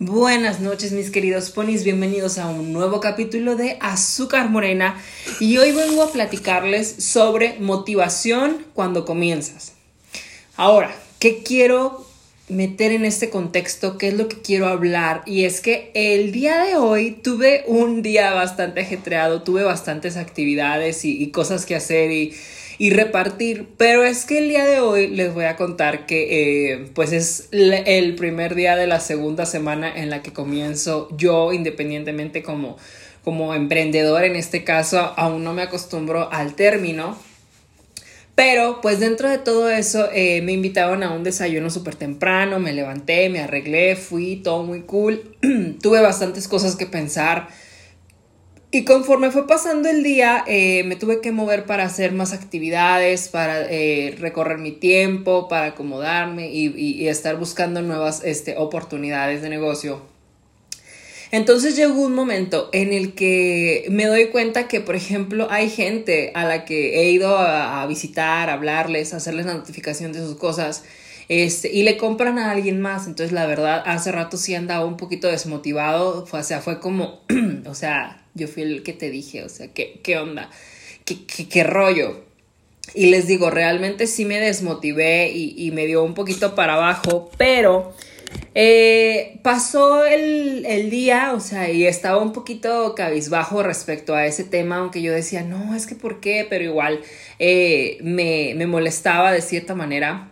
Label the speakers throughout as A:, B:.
A: Buenas noches mis queridos ponis, bienvenidos a un nuevo capítulo de Azúcar Morena y hoy vengo a platicarles sobre motivación cuando comienzas. Ahora, ¿qué quiero meter en este contexto? ¿Qué es lo que quiero hablar? Y es que el día de hoy tuve un día bastante ajetreado, tuve bastantes actividades y, cosas que hacer y y repartir. Pero es que el día de hoy les voy a contar que eh, pues es el primer día de la segunda semana en la que comienzo yo independientemente como, como emprendedor en este caso aún no me acostumbro al término. Pero pues dentro de todo eso eh, me invitaron a un desayuno súper temprano, me levanté, me arreglé, fui, todo muy cool. Tuve bastantes cosas que pensar y conforme fue pasando el día, eh, me tuve que mover para hacer más actividades, para eh, recorrer mi tiempo, para acomodarme y, estar buscando nuevas este, oportunidades de negocio. Entonces llegó un momento en el que me doy cuenta que, por ejemplo, hay gente a la que he ido a, visitar, a hablarles, a hacerles la notificación de sus cosas este, y le compran a alguien más. Entonces, la verdad, hace rato sí andaba un poquito desmotivado. O sea, fue como, o sea, yo fui el que te dije, o sea, ¿qué, qué onda? ¿Qué, qué, rollo? Y les digo, realmente sí me desmotivé y, me dio un poquito para abajo, pero eh, pasó el, el, día, o sea, y estaba un poquito cabizbajo respecto a ese tema, aunque yo decía, no, es que por qué, pero igual eh, me, me molestaba de cierta manera.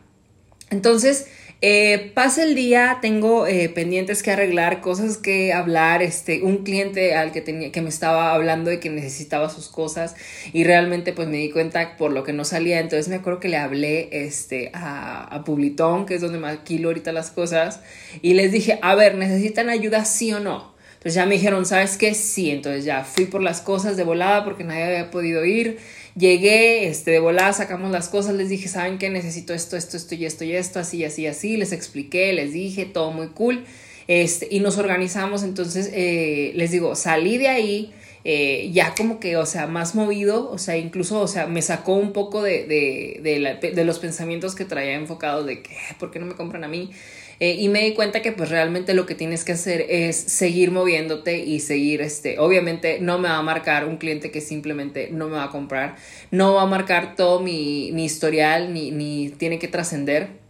A: Entonces, eh, pasa el día, tengo eh, pendientes que arreglar, cosas que hablar, este, un cliente al que tenía, que me estaba hablando de que necesitaba sus cosas y realmente pues me di cuenta por lo que no salía, entonces me acuerdo que le hablé este, a, a Publitón, que es donde maquilo ahorita las cosas, y les dije, a ver, ¿necesitan ayuda sí o no? Entonces ya me dijeron, ¿sabes qué? Sí, entonces ya fui por las cosas de volada porque nadie había podido ir. Llegué, este, de volada sacamos las cosas, les dije, ¿saben qué? Necesito esto, esto, esto y esto y esto, así, así, así, les expliqué, les dije, todo muy cool, este, y nos organizamos, entonces, eh, les digo, salí de ahí, eh, ya como que, o sea, más movido, o sea, incluso, o sea, me sacó un poco de, de, de, de los pensamientos que traía enfocados de que, ¿por qué no me compran a mí? Eh, y me di cuenta que pues realmente lo que tienes que hacer es seguir moviéndote y seguir, este, obviamente no me va a marcar un cliente que simplemente no me va a comprar, no va a marcar todo mi, mi historial ni, ni tiene que trascender.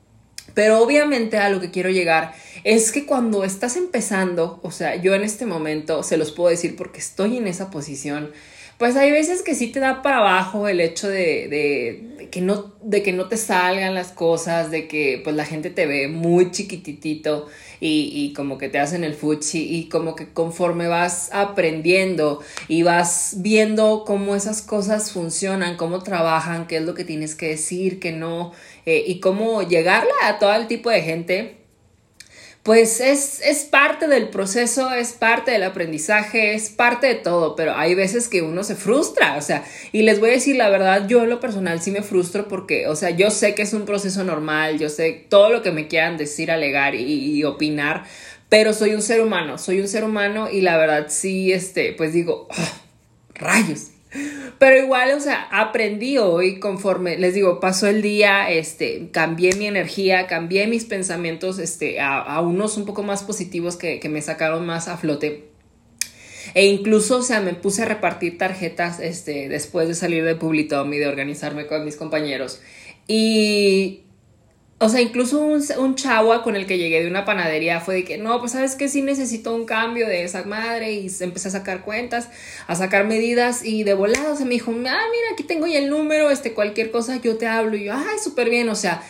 A: Pero obviamente a lo que quiero llegar es que cuando estás empezando, o sea, yo en este momento se los puedo decir porque estoy en esa posición, pues hay veces que sí te da para abajo el hecho de, de, que no, de que no te salgan las cosas, de que pues la gente te ve muy chiquititito y, y como que te hacen el fuchi y como que conforme vas aprendiendo y vas viendo cómo esas cosas funcionan, cómo trabajan, qué es lo que tienes que decir, qué no, eh, y cómo llegarle a todo el tipo de gente pues es, es, parte del proceso, es parte del aprendizaje, es parte de todo, pero hay veces que uno se frustra, o sea, y les voy a decir la verdad, yo en lo personal sí me frustro porque, o sea, yo sé que es un proceso normal, yo sé todo lo que me quieran decir, alegar y, opinar, pero soy un ser humano, soy un ser humano y la verdad sí, este, pues digo, ah, rayos, pero igual, o sea, aprendí hoy conforme, les digo, pasó el día, este, cambié mi energía, cambié mis pensamientos, este, a, unos un poco más positivos que, que, me sacaron más a flote. E incluso, o sea, me puse a repartir tarjetas, este, después de salir de Publitom y de organizarme con mis compañeros. Y, o sea, incluso un, un chavo con el que llegué de una panadería fue de que, no, pues sabes que sí necesito un cambio de esa madre y empecé a sacar cuentas, a sacar medidas y de volado se me dijo, ah, mira, aquí tengo ya el número, este, cualquier cosa yo te hablo y yo, ay, súper bien, o sea,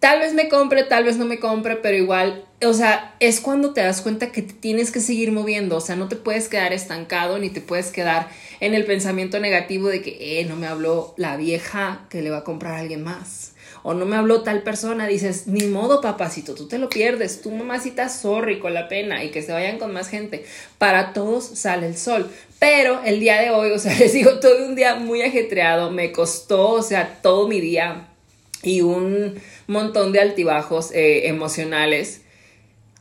A: tal vez me compre, tal vez no me compre, pero igual, o sea, es cuando te das cuenta que te tienes que seguir moviendo, o sea, no te puedes quedar estancado ni te puedes quedar en el pensamiento negativo de que, eh, no me habló la vieja que le va a comprar a alguien más o no me habló tal persona, dices, ni modo, papacito, tú te lo pierdes, tu mamacita, sorry, con la pena, y que se vayan con más gente. Para todos sale el sol. Pero el día de hoy, o sea, les digo, todo un día muy ajetreado, me costó, o sea, todo mi día y un montón de altibajos eh, emocionales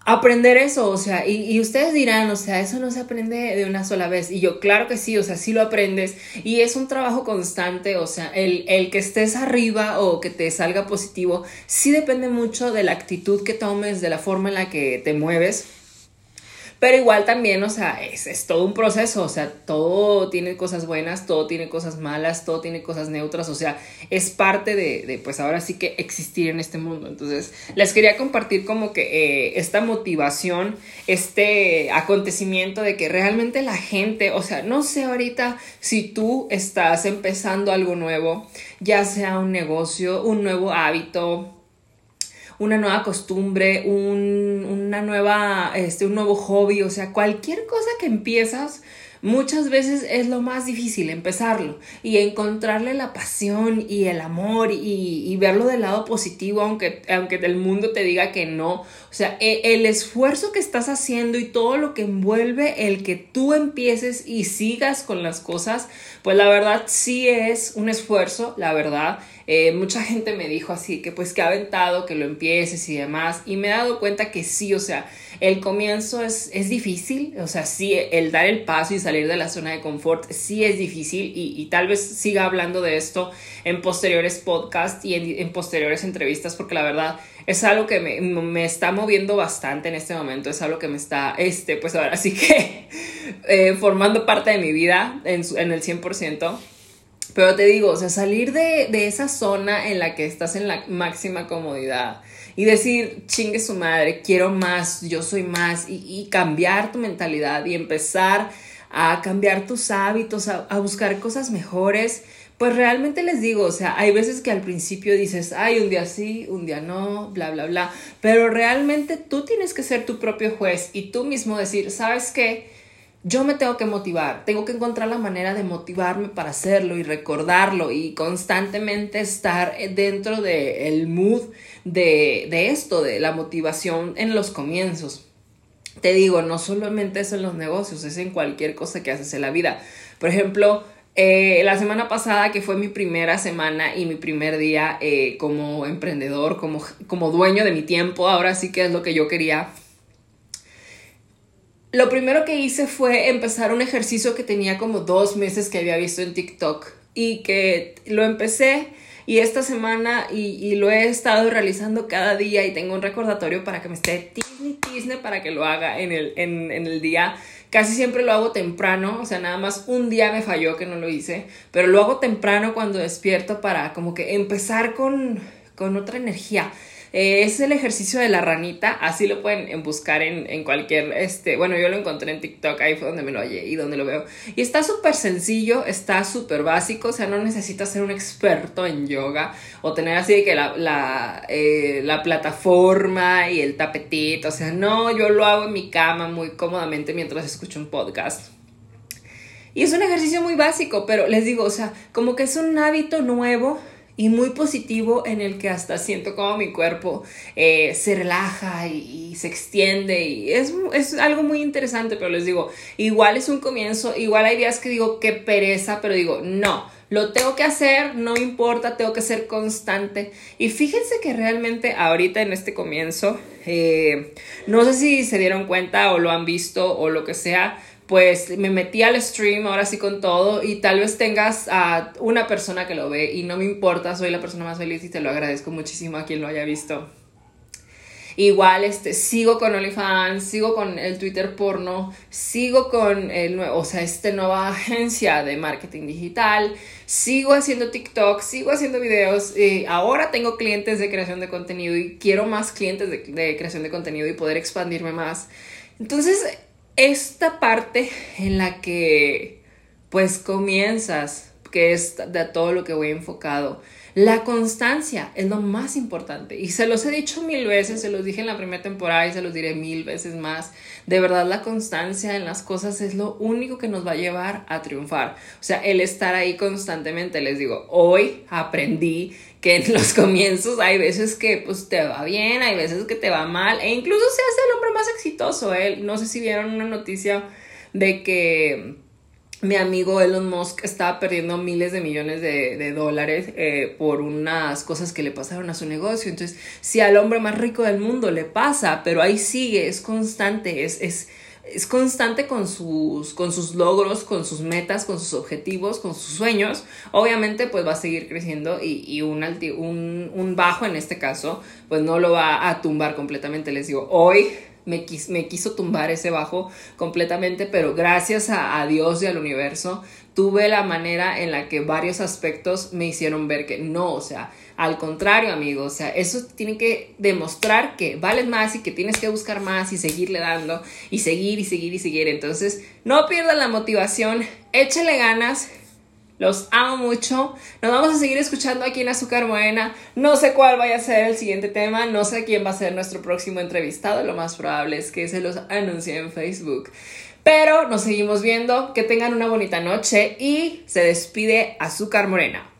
A: aprender eso, o sea, y, ustedes dirán, o sea, eso no se aprende de una sola vez. Y yo, claro que sí, o sea, sí lo aprendes y es un trabajo constante, o sea, el, el que estés arriba o que te salga positivo, sí depende mucho de la actitud que tomes, de la forma en la que te mueves. Pero igual también, o sea, es, es, todo un proceso, o sea, todo tiene cosas buenas, todo tiene cosas malas, todo tiene cosas neutras, o sea, es parte de, de pues ahora sí que existir en este mundo. Entonces, les quería compartir como que eh, esta motivación, este acontecimiento de que realmente la gente, o sea, no sé ahorita si tú estás empezando algo nuevo, ya sea un negocio, un nuevo hábito, una nueva costumbre, un, una nueva, este, un nuevo hobby, o sea, cualquier cosa que empiezas, muchas veces es lo más difícil empezarlo y encontrarle la pasión y el amor y, verlo del lado positivo, aunque, aunque el mundo te diga que no. O sea, e, el esfuerzo que estás haciendo y todo lo que envuelve el que tú empieces y sigas con las cosas, pues la verdad sí es un esfuerzo, la verdad. Eh, mucha gente me dijo así que pues que ha aventado, que lo empieces y demás. Y me he dado cuenta que sí, o sea, el comienzo es, es difícil, o sea, sí, el dar el paso y salir de la zona de confort sí es difícil y, tal vez siga hablando de esto en posteriores podcasts y en, posteriores entrevistas porque la verdad es algo que me, me, está moviendo bastante en este momento, es algo que me está, este, pues ahora sí que eh, formando parte de mi vida en, en el 100%. Pero te digo, o sea, salir de, de, esa zona en la que estás en la máxima comodidad y decir, chingue su madre, quiero más, yo soy más, y, cambiar tu mentalidad y empezar a cambiar tus hábitos, a, buscar cosas mejores, pues realmente les digo, o sea, hay veces que al principio dices, ay, un día sí, un día no, bla, bla, bla, pero realmente tú tienes que ser tu propio juez y tú mismo decir, ¿sabes qué? Yo me tengo que motivar, tengo que encontrar la manera de motivarme para hacerlo y recordarlo y constantemente estar dentro del mood de, de esto, de la motivación en los comienzos. Te digo, no solamente es en los negocios, es en cualquier cosa que haces en la vida. Por ejemplo, eh, la semana pasada, que fue mi primera semana y mi primer día eh, como emprendedor, como, como dueño de mi tiempo, ahora sí que es lo que yo quería lo primero que hice fue empezar un ejercicio que tenía como dos meses que había visto en TikTok y que lo empecé y esta semana y, lo he estado realizando cada día y tengo un recordatorio para que me esté Disney Disney para que lo haga en el, en, en el día. Casi siempre lo hago temprano, o sea, nada más un día me falló que no lo hice, pero lo hago temprano cuando despierto para como que empezar con, con otra energía. Eh, es el ejercicio de la ranita, así lo pueden buscar en, cualquier, este, bueno, yo lo encontré en TikTok, ahí fue donde me lo hallé y donde lo veo. Y está súper sencillo, está súper básico, o sea, no necesitas ser un experto en yoga o tener así que la, la, eh, la plataforma y el tapetito, o sea, no, yo lo hago en mi cama muy cómodamente mientras escucho un podcast. Y es un ejercicio muy básico, pero les digo, o sea, como que es un hábito nuevo y muy positivo en el que hasta siento como mi cuerpo eh, se relaja y, se extiende y es, es, algo muy interesante, pero les digo, igual es un comienzo, igual hay días que digo qué pereza, pero digo, no, lo tengo que hacer, no importa, tengo que ser constante. Y fíjense que realmente ahorita en este comienzo, eh, no sé si se dieron cuenta o lo han visto o lo que sea, pues me metí al stream ahora sí con todo y tal vez tengas a una persona que lo ve y no me importa, soy la persona más feliz y te lo agradezco muchísimo a quien lo haya visto. Igual este, sigo con OnlyFans, sigo con el Twitter porno, sigo con el nuevo, o sea, esta nueva agencia de marketing digital, sigo haciendo TikTok, sigo haciendo videos, y ahora tengo clientes de creación de contenido y quiero más clientes de creación de contenido y poder expandirme más. Entonces, esta parte en la que pues comienzas, que es de todo lo que voy enfocado, la constancia es lo más importante y se los he dicho mil veces, se los dije en la primera temporada y se los diré mil veces más. De verdad la constancia en las cosas es lo único que nos va a llevar a triunfar. O sea, el estar ahí constantemente, les digo, hoy aprendí que en los comienzos hay veces que pues te va bien, hay veces que te va mal e incluso se hace el hombre más exitoso. ¿eh? No sé si vieron una noticia de que mi amigo Elon Musk estaba perdiendo miles de millones de, dólares eh, por unas cosas que le pasaron a su negocio. Entonces, si al hombre más rico del mundo le pasa, pero ahí sigue, es constante, es, es, es constante con sus, con sus logros, con sus metas, con sus objetivos, con sus sueños, obviamente pues va a seguir creciendo y, y un, un, un bajo en este caso pues no lo va a tumbar completamente. Les digo, hoy me, me quiso tumbar ese bajo completamente, pero gracias a, Dios y al universo tuve la manera en la que varios aspectos me hicieron ver que no, o sea, al contrario, amigo, o sea, eso tiene que demostrar que vales más y que tienes que buscar más y seguirle dando y seguir y seguir y seguir. Entonces, no pierdan la motivación, échele ganas. Los amo mucho. Nos vamos a seguir escuchando aquí en Azúcar Morena. No sé cuál vaya a ser el siguiente tema. No sé quién va a ser nuestro próximo entrevistado. Lo más probable es que se los anuncie en Facebook. Pero nos seguimos viendo. Que tengan una bonita noche y se despide Azúcar Morena.